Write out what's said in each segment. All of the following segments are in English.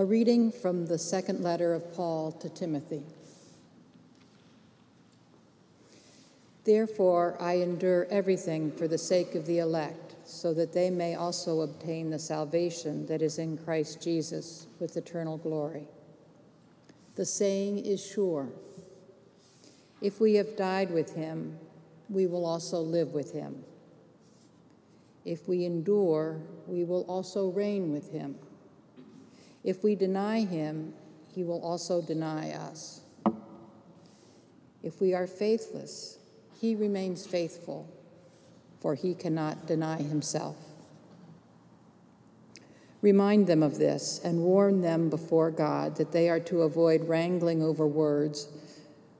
A reading from the second letter of Paul to Timothy. Therefore, I endure everything for the sake of the elect, so that they may also obtain the salvation that is in Christ Jesus with eternal glory. The saying is sure If we have died with him, we will also live with him. If we endure, we will also reign with him. If we deny him, he will also deny us. If we are faithless, he remains faithful, for he cannot deny himself. Remind them of this and warn them before God that they are to avoid wrangling over words,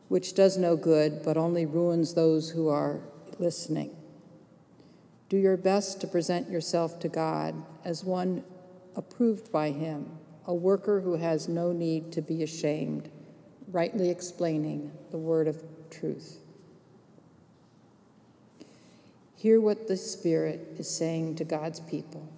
which does no good but only ruins those who are listening. Do your best to present yourself to God as one approved by Him, a worker who has no need to be ashamed, rightly explaining the word of truth. Hear what the Spirit is saying to God's people.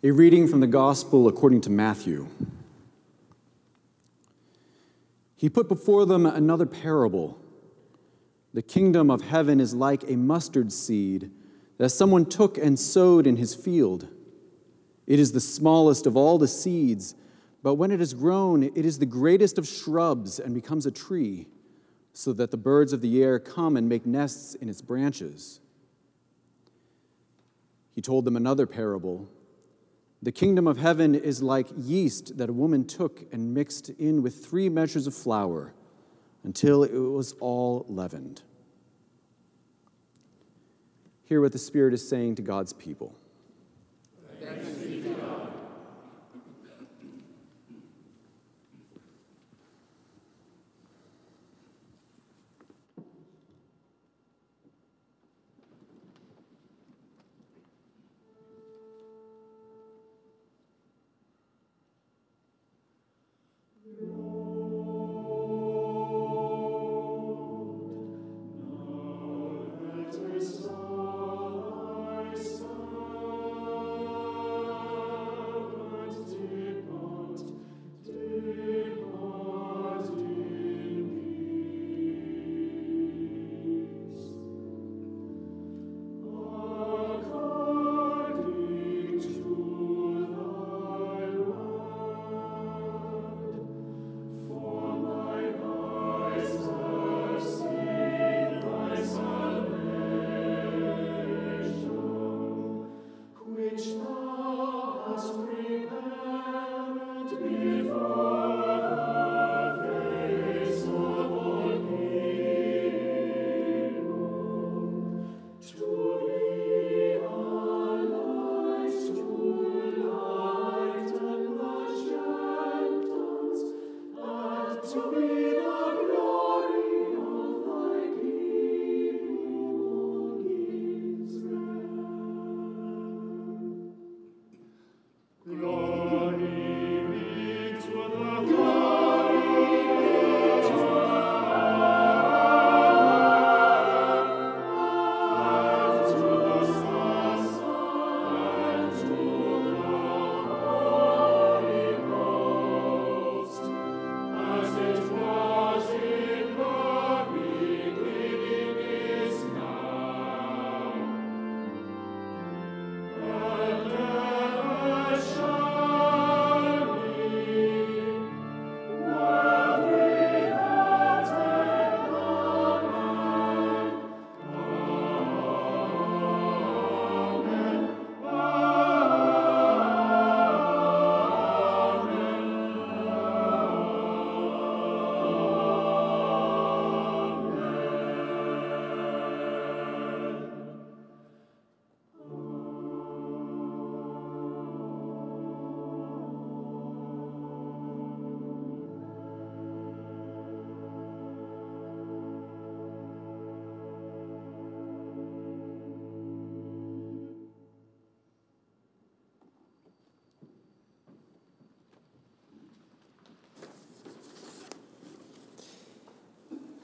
A reading from the Gospel according to Matthew. He put before them another parable. The kingdom of heaven is like a mustard seed that someone took and sowed in his field. It is the smallest of all the seeds, but when it has grown, it is the greatest of shrubs and becomes a tree, so that the birds of the air come and make nests in its branches. He told them another parable. The kingdom of heaven is like yeast that a woman took and mixed in with three measures of flour until it was all leavened. Hear what the Spirit is saying to God's people.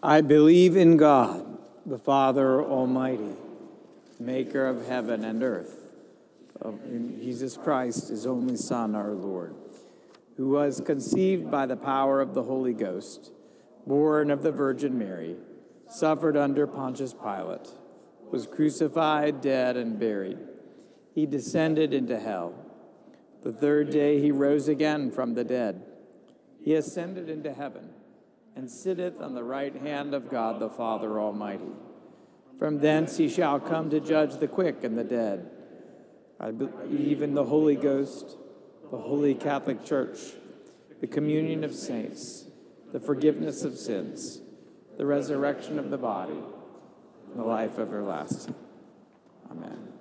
I believe in God, the Father Almighty, maker of heaven and earth, of Jesus Christ, his only Son, our Lord, who was conceived by the power of the Holy Ghost, born of the Virgin Mary, suffered under Pontius Pilate, was crucified, dead, and buried. He descended into hell. The third day he rose again from the dead. He ascended into heaven and sitteth on the right hand of God the Father Almighty. From thence he shall come to judge the quick and the dead. I believe in the Holy Ghost, the holy Catholic Church, the communion of saints, the forgiveness of sins, the resurrection of the body, and the life everlasting. Amen.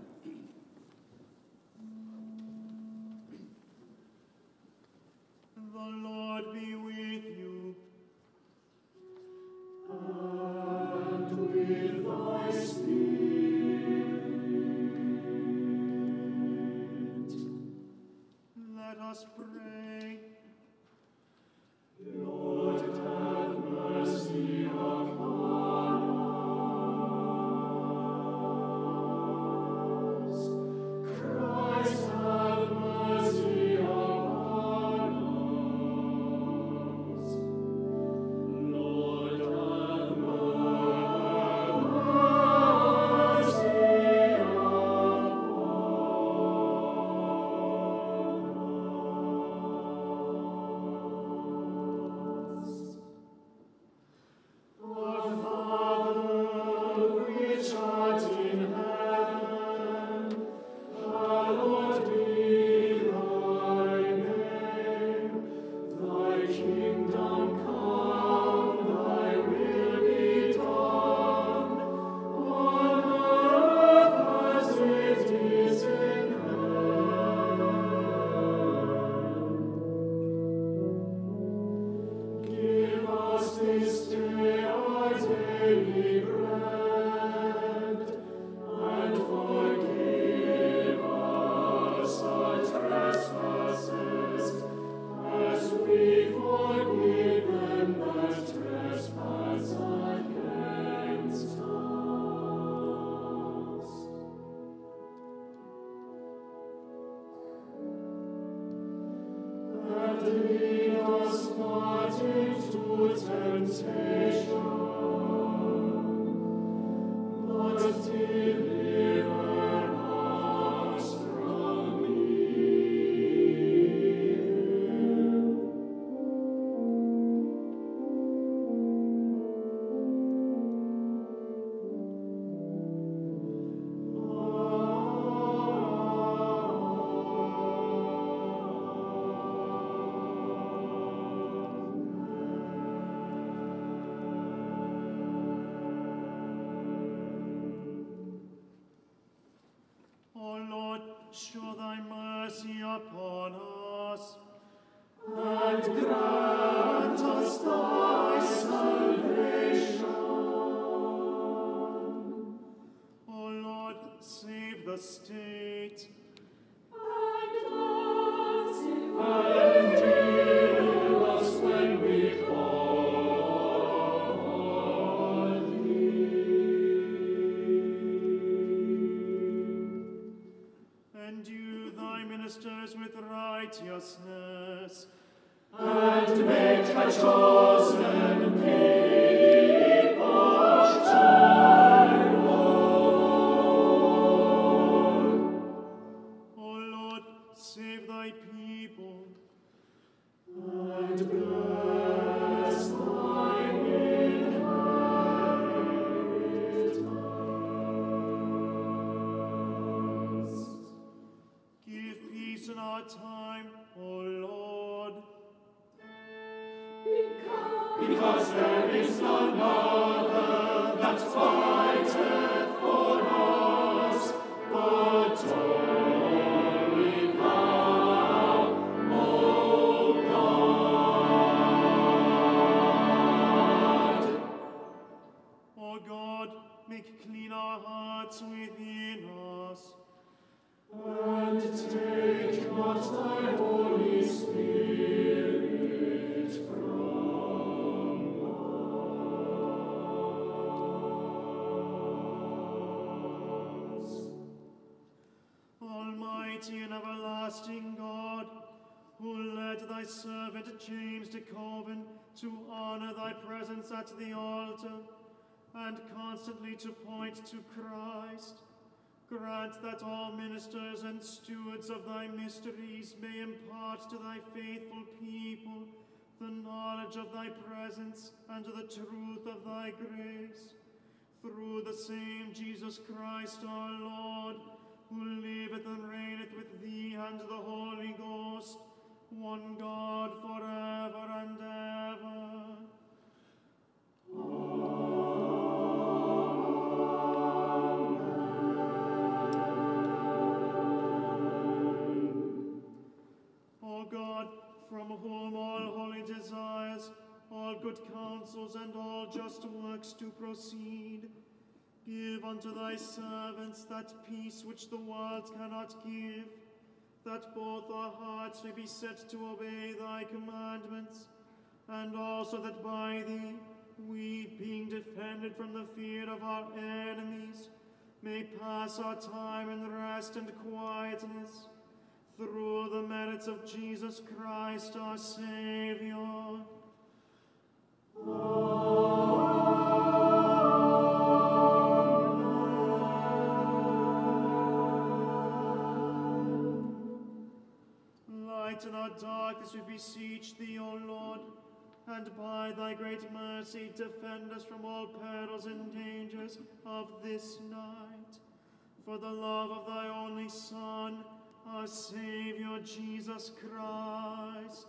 Show thy mercy upon us, and grant us thy salvation. O Lord, save the state. Hearts within us, and take not thy Holy Spirit from us. Almighty and everlasting God, who led thy servant James DeKoven to honor thy presence at the altar, and constantly to point to Christ, grant that all ministers and stewards of thy mysteries may impart to thy faithful people the knowledge of thy presence and the truth of thy grace. Through the same Jesus Christ our Lord, who liveth and reigneth with thee and the Holy Ghost, one God forever and ever. From whom all holy desires, all good counsels, and all just works do proceed, give unto thy servants that peace which the world cannot give, that both our hearts may be set to obey thy commandments, and also that by thee we, being defended from the fear of our enemies, may pass our time in rest and quietness through the merits of Jesus Christ our Savior. Lighten our darkness, we beseech thee, O Lord, and by thy great mercy defend us from all perils and dangers of this night. For the love of thy only Son, our Savior Jesus Christ.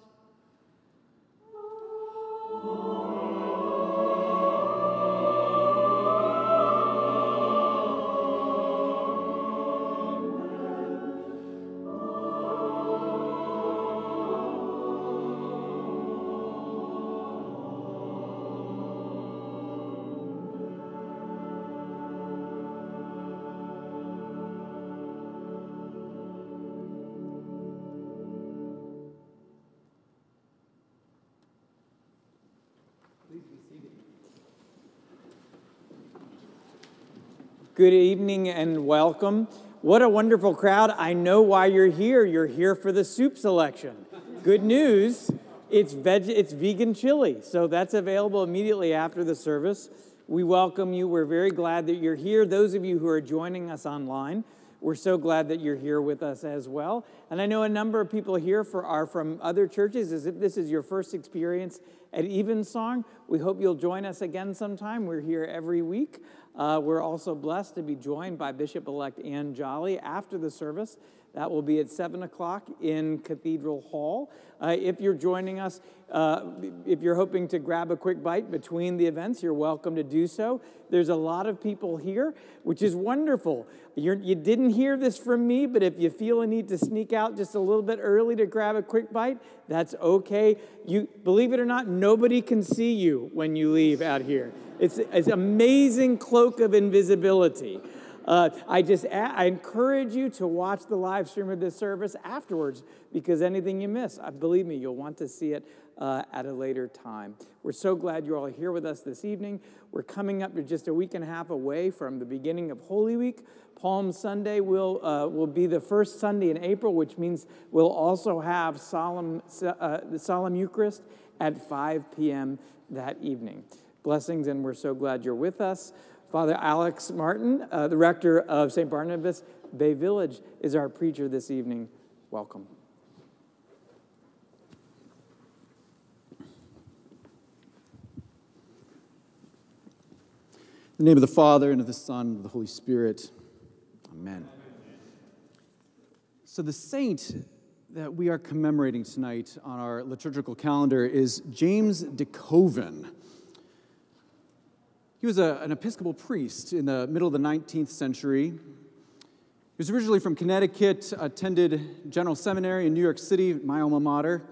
Good evening and welcome. What a wonderful crowd. I know why you're here. You're here for the soup selection. Good news, it's veg it's vegan chili. So that's available immediately after the service. We welcome you. We're very glad that you're here. Those of you who are joining us online, we're so glad that you're here with us as well. And I know a number of people here for, are from other churches. As if this is your first experience at Evensong, we hope you'll join us again sometime. We're here every week. Uh, we're also blessed to be joined by Bishop elect Anne Jolly after the service. That will be at 7 o'clock in Cathedral Hall. Uh, if you're joining us, uh, if you're hoping to grab a quick bite between the events, you're welcome to do so. There's a lot of people here, which is wonderful. You're, you did not hear this from me, but if you feel a need to sneak out just a little bit early to grab a quick bite, that's okay. You believe it or not, nobody can see you when you leave out here. It's, it's amazing cloak of invisibility. Uh, I just I encourage you to watch the live stream of this service afterwards because anything you miss, I believe me, you'll want to see it uh, at a later time. We're so glad you're all here with us this evening. We're coming up to just a week and a half away from the beginning of Holy Week. Palm Sunday will, uh, will be the first Sunday in April, which means we'll also have solemn, uh, the solemn Eucharist at 5 p.m. that evening. Blessings, and we're so glad you're with us. Father Alex Martin, uh, the rector of St. Barnabas Bay Village, is our preacher this evening. Welcome. In the name of the Father, and of the Son, and of the Holy Spirit. Amen. So, the saint that we are commemorating tonight on our liturgical calendar is James DeKoven. He was a, an Episcopal priest in the middle of the 19th century. He was originally from Connecticut, attended General Seminary in New York City, my alma mater,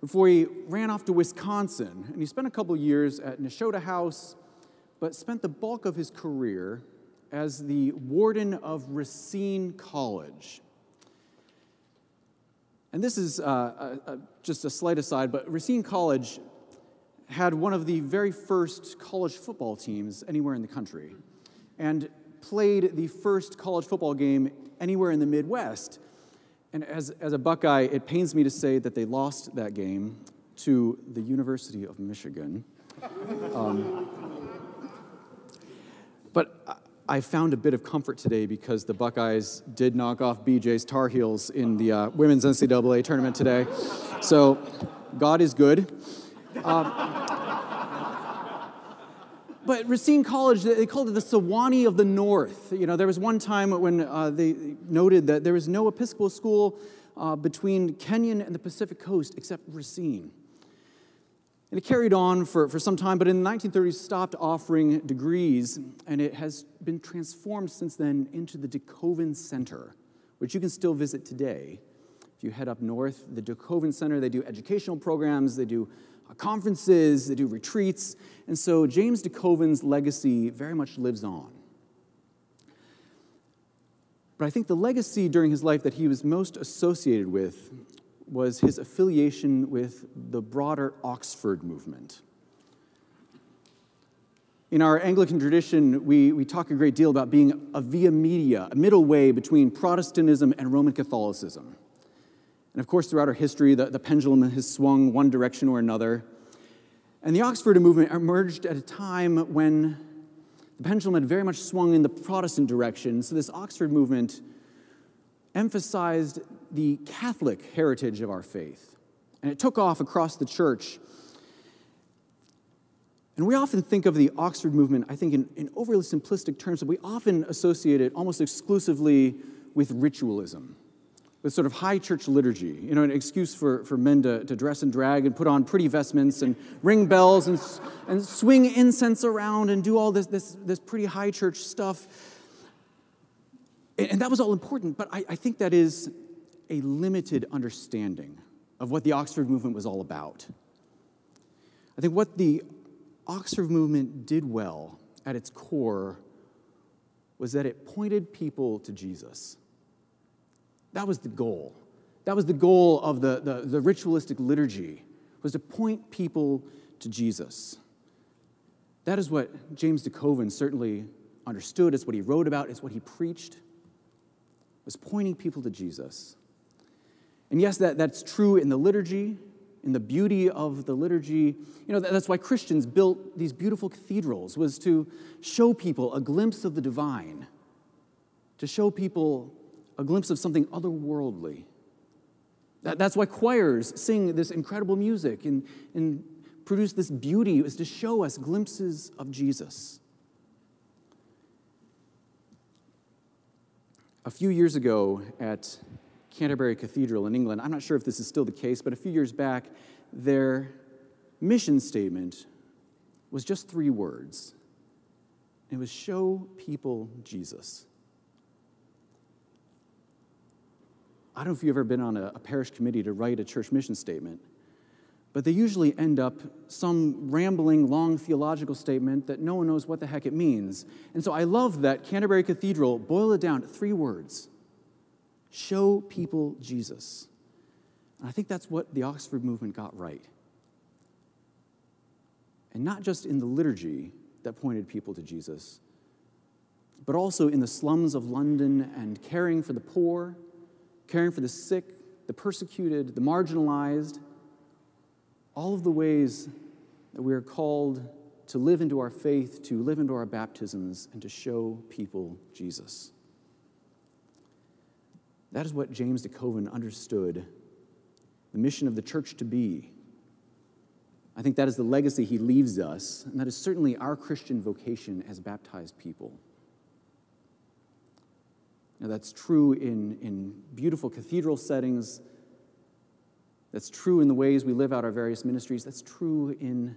before he ran off to Wisconsin. And he spent a couple years at Nashotah House, but spent the bulk of his career as the warden of Racine College. And this is uh, a, a, just a slight aside, but Racine College had one of the very first college football teams anywhere in the country and played the first college football game anywhere in the Midwest. And as, as a Buckeye, it pains me to say that they lost that game to the University of Michigan. Um, but I found a bit of comfort today because the Buckeyes did knock off BJ's Tar Heels in the uh, women's NCAA tournament today. So God is good. Um, but Racine College, they called it the Sewanee of the North. You know, there was one time when uh, they noted that there was no Episcopal school uh, between Kenyon and the Pacific Coast except Racine. And it carried on for, for some time, but in the 1930s stopped offering degrees, and it has been transformed since then into the DeKoven Center, which you can still visit today. If you head up north, the DeKoven Center, they do educational programs, they do Uh, conferences, they do retreats, and so James DeKoven's legacy very much lives on. But I think the legacy during his life that he was most associated with was his affiliation with the broader Oxford movement. In our Anglican tradition, we, we talk a great deal about being a via media, a middle way between Protestantism and Roman Catholicism. And of course, throughout our history, the, the pendulum has swung one direction or another. And the Oxford movement emerged at a time when the pendulum had very much swung in the Protestant direction. So, this Oxford movement emphasized the Catholic heritage of our faith. And it took off across the church. And we often think of the Oxford movement, I think, in, in overly simplistic terms, but we often associate it almost exclusively with ritualism, with sort of high church liturgy, you know, an excuse for, for men to, to dress and drag and put on pretty vestments and ring bells and, and swing incense around and do all this, this, this pretty high church stuff. And that was all important, but I, I think that is a limited understanding of what the Oxford movement was all about. I think what the Oxford movement did well at its core was that it pointed people to Jesus. That was the goal. That was the goal of the, the, the ritualistic liturgy, was to point people to Jesus. That is what James DeKoven certainly understood. It's what he wrote about. It's what he preached was pointing people to Jesus. And yes, that, that's true in the liturgy, in the beauty of the liturgy. You know, that's why Christians built these beautiful cathedrals, was to show people a glimpse of the divine, to show people a glimpse of something otherworldly. That, that's why choirs sing this incredible music and, and produce this beauty, is to show us glimpses of Jesus. A few years ago at Canterbury Cathedral in England, I'm not sure if this is still the case, but a few years back, their mission statement was just three words. It was show people Jesus. I don't know if you've ever been on a, a, parish committee to write a church mission statement, but they usually end up some rambling, long theological statement that no one knows what the heck it means. And so I love that Canterbury Cathedral boiled it down to three words show people Jesus. And I think that's what the Oxford movement got right. And not just in the liturgy that pointed people to Jesus, but also in the slums of London and caring for the poor, caring for the sick, the persecuted, the marginalized all of the ways that we are called to live into our faith, to live into our baptisms, and to show people Jesus. That is what James DeKoven understood the mission of the church to be. I think that is the legacy he leaves us, and that is certainly our Christian vocation as baptized people. Now, that's true in, in beautiful cathedral settings that's true in the ways we live out our various ministries. That's true in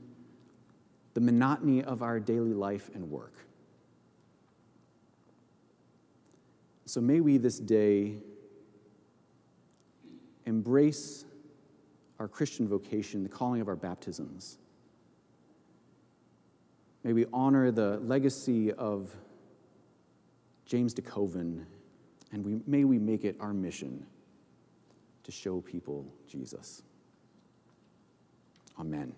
the monotony of our daily life and work. So may we this day embrace our Christian vocation, the calling of our baptisms. May we honor the legacy of James DeKoven, and we, may we make it our mission to show people Jesus. Amen.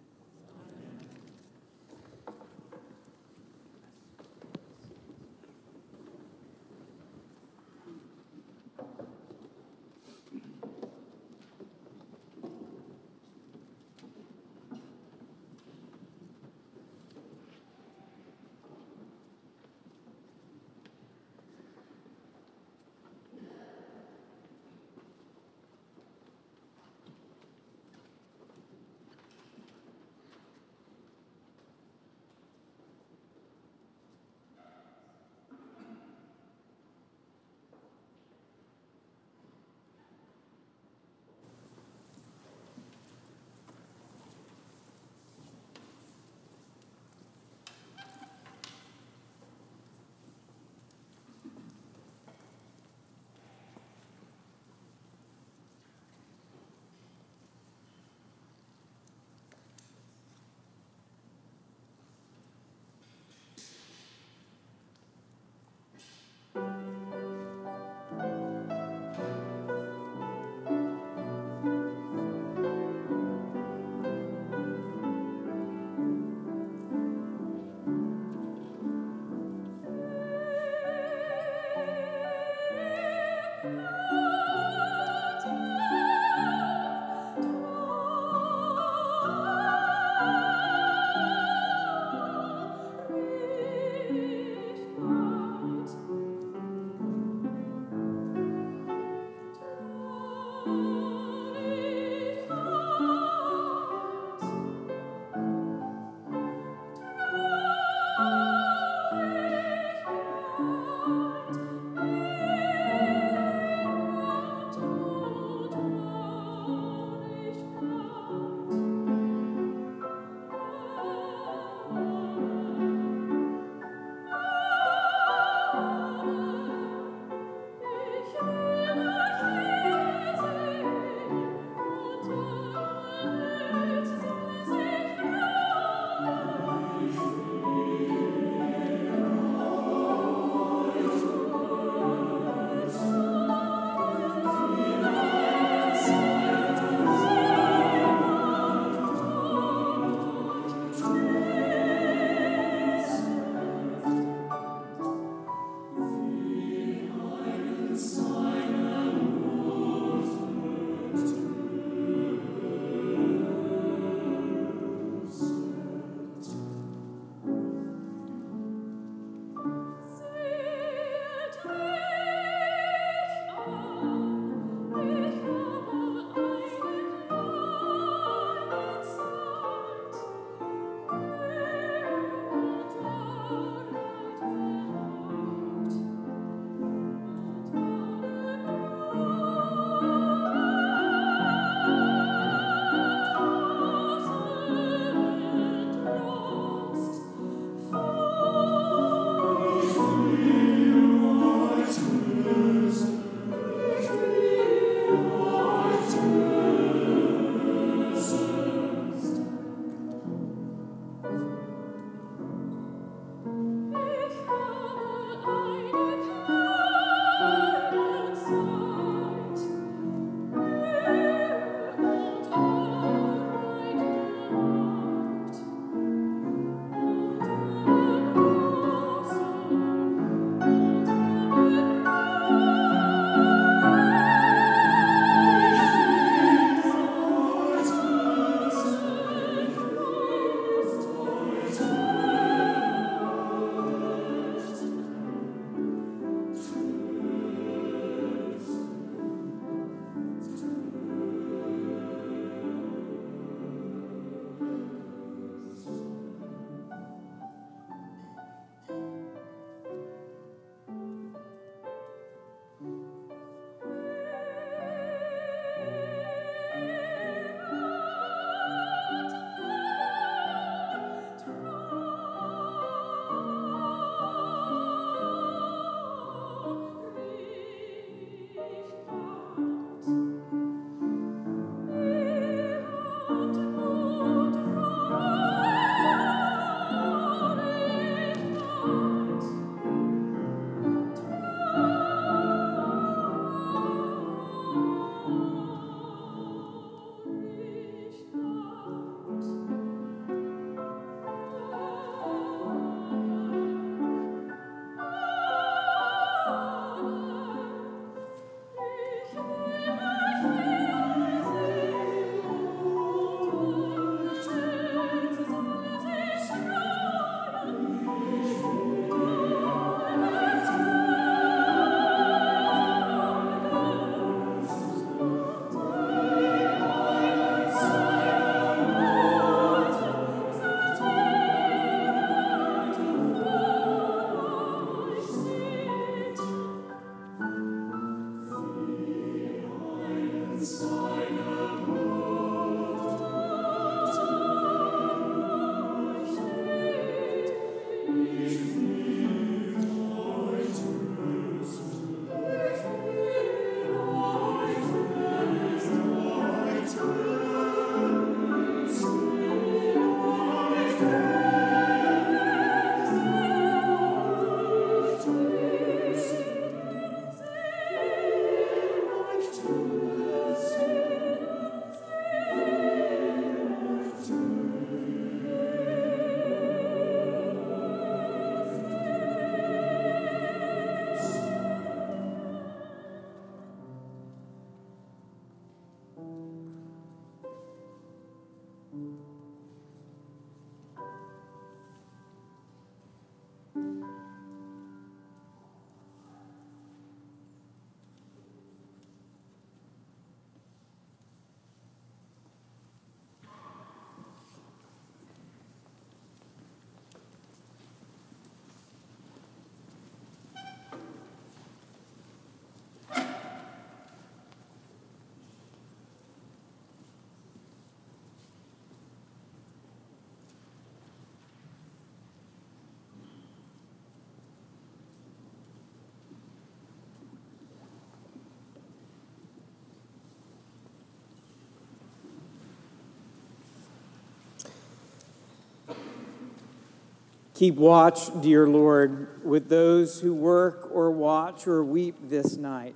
Keep watch, dear Lord, with those who work or watch or weep this night,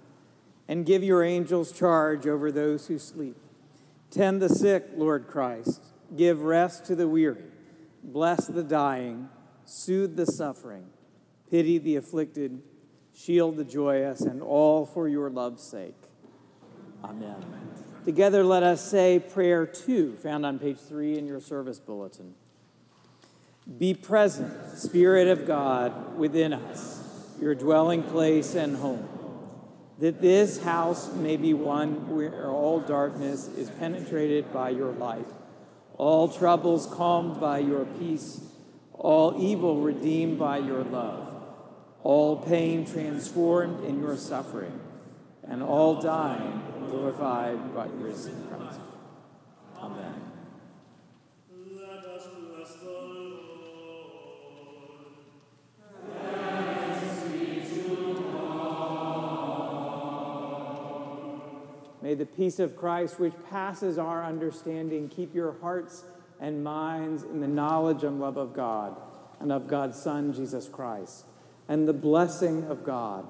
and give your angels charge over those who sleep. Tend the sick, Lord Christ. Give rest to the weary. Bless the dying. Soothe the suffering. Pity the afflicted. Shield the joyous, and all for your love's sake. Amen. Together, let us say prayer two, found on page three in your service bulletin. Be present, Spirit of God, within us, your dwelling place and home, that this house may be one where all darkness is penetrated by your light, all troubles calmed by your peace, all evil redeemed by your love, all pain transformed in your suffering, and all dying glorified by your risen Christ. May the peace of Christ, which passes our understanding, keep your hearts and minds in the knowledge and love of God and of God's Son, Jesus Christ, and the blessing of God,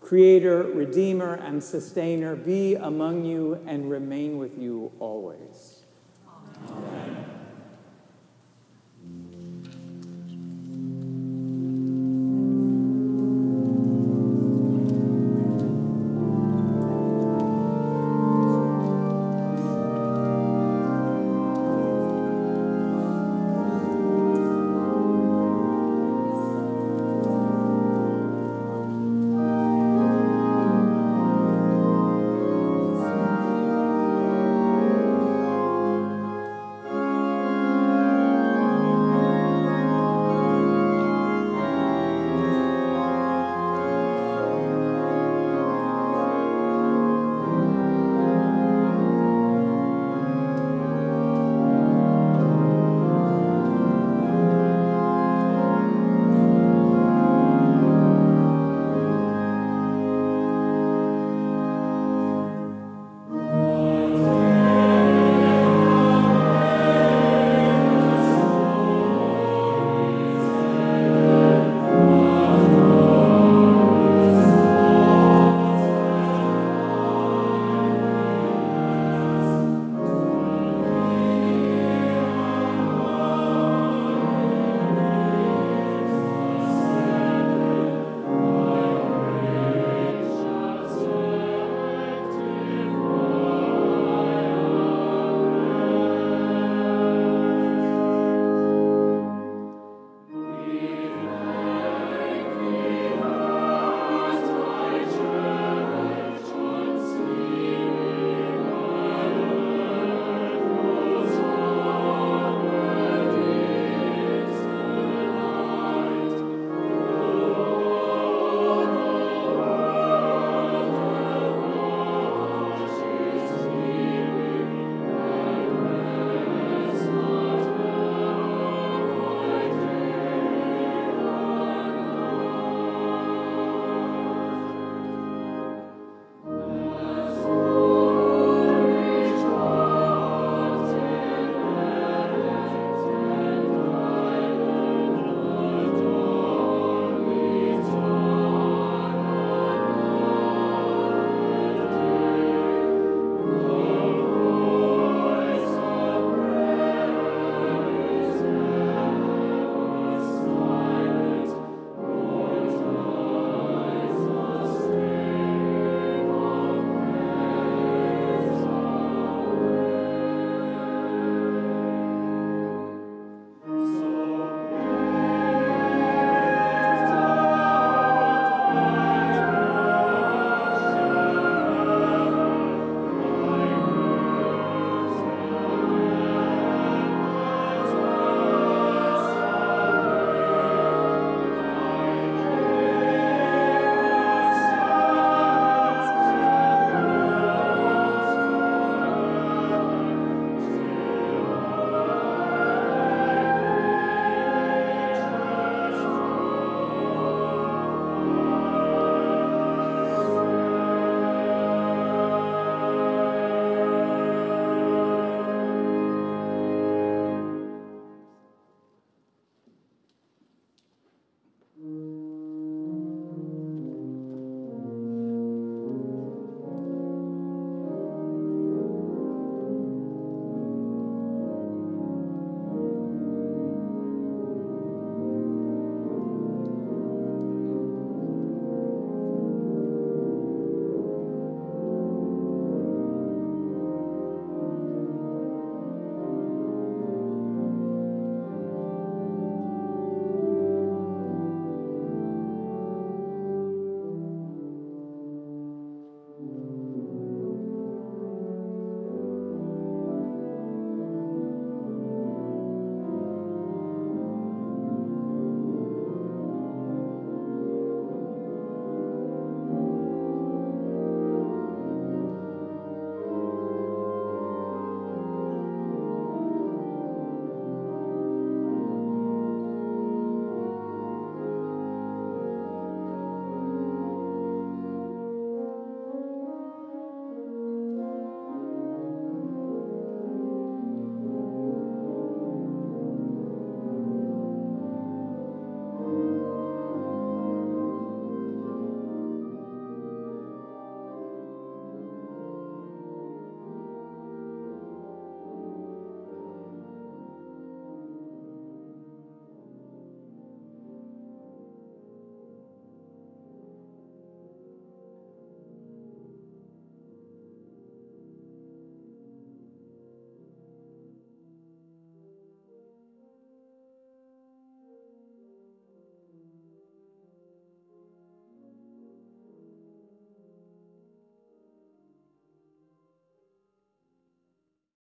Creator, Redeemer, and Sustainer, be among you and remain with you always. Amen.